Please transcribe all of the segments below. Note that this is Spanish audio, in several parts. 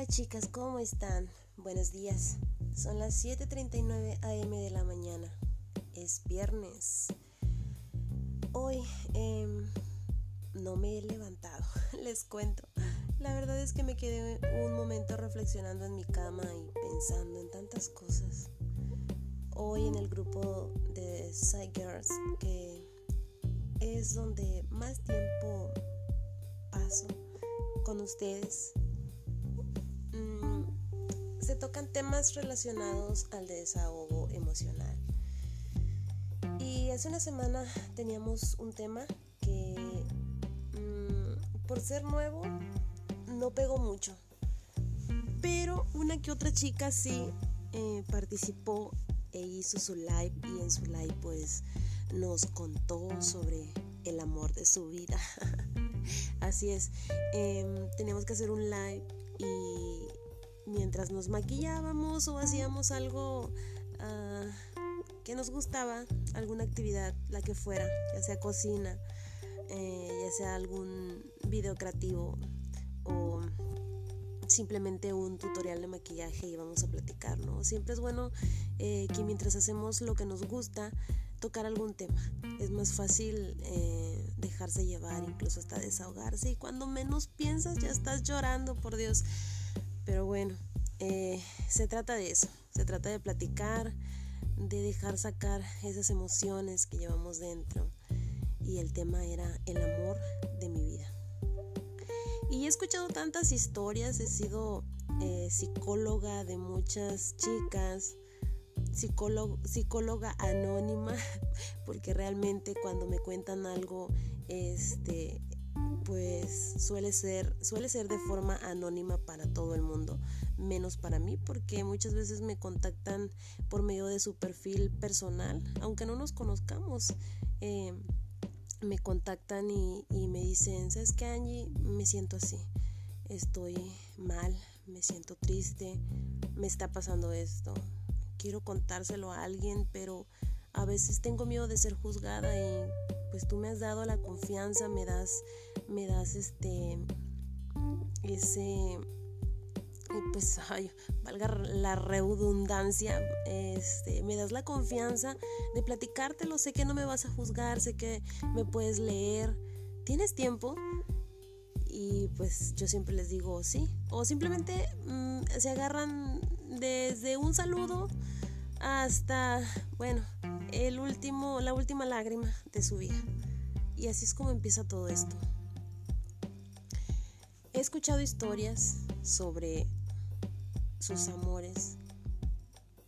Hola chicas, ¿cómo están? Buenos días. Son las 7.39 am de la mañana. Es viernes. Hoy em, no me he levantado, les cuento. La verdad es que me quedé un momento reflexionando en mi cama y pensando en tantas cosas. Hoy en el grupo de Side Girls, que es donde más tiempo paso con ustedes, se tocan temas relacionados al desahogo emocional. Y hace una semana teníamos un tema que mm, por ser nuevo no pegó mucho. Pero una que otra chica sí eh, participó e hizo su live y en su live pues nos contó sobre el amor de su vida. Así es, em, teníamos que hacer un live y mientras nos maquillábamos o hacíamos algo ah, que nos gustaba, alguna actividad, la que fuera, ya sea cocina, eh, ya sea algún video creativo o simplemente un tutorial de maquillaje y vamos a platicar, ¿no? Siempre es bueno eh, que mientras hacemos lo que nos gusta, tocar algún tema. Es más fácil eh, dejarse llevar, incluso hasta desahogarse y cuando menos piensas ya estás llorando, por Dios. Pero bueno, eh, se trata de eso, se trata de platicar, de dejar sacar esas emociones que llevamos dentro. Y el tema era el amor de mi vida. Y he escuchado tantas historias, he sido eh, psicóloga de muchas chicas, psicóloga anónima, porque realmente cuando me cuentan algo, este, pues suele ser, suele ser de forma anónima para todo el mundo, menos para mí, porque muchas veces me contactan por medio de su perfil personal, aunque no nos conozcamos. Eh, me contactan y, me dicen, ¿sabes qué, Angie? Me siento así, estoy mal, me siento triste, me está pasando esto, quiero contárselo a alguien, pero a veces tengo miedo de ser juzgada y pues tú me has dado la confianza, me das, me das este, ese, pues, ay, valga la redundancia, este, me das la confianza de platicártelo, sé que no me vas a juzgar, sé que me puedes leer, ¿tienes tiempo? Y pues yo siempre les digo sí, o simplemente mm, se agarran desde un saludo hasta, bueno, el último, la última lágrima de su vida. Y así es como empieza todo esto. He escuchado historias sobre sus amores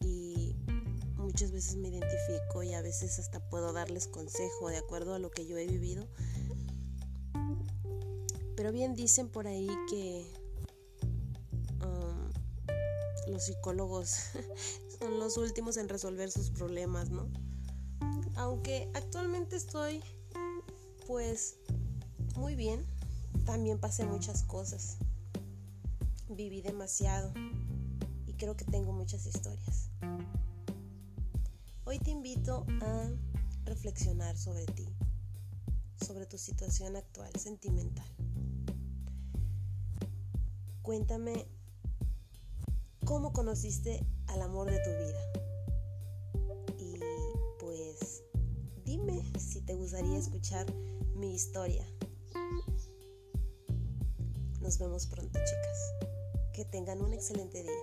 y muchas veces me identifico y a veces hasta puedo darles consejo de acuerdo a lo que yo he vivido. Pero bien dicen por ahí que um, los psicólogos son los últimos en resolver sus problemas, ¿no? Aunque actualmente estoy pues muy bien, también pasé muchas cosas. Viví demasiado creo que tengo muchas historias. Hoy te invito a reflexionar sobre ti, sobre tu situación actual sentimental. Cuéntame cómo conociste al amor de tu vida. si te gustaría escuchar mi historia. Nos vemos pronto, chicas. Que tengan un excelente día.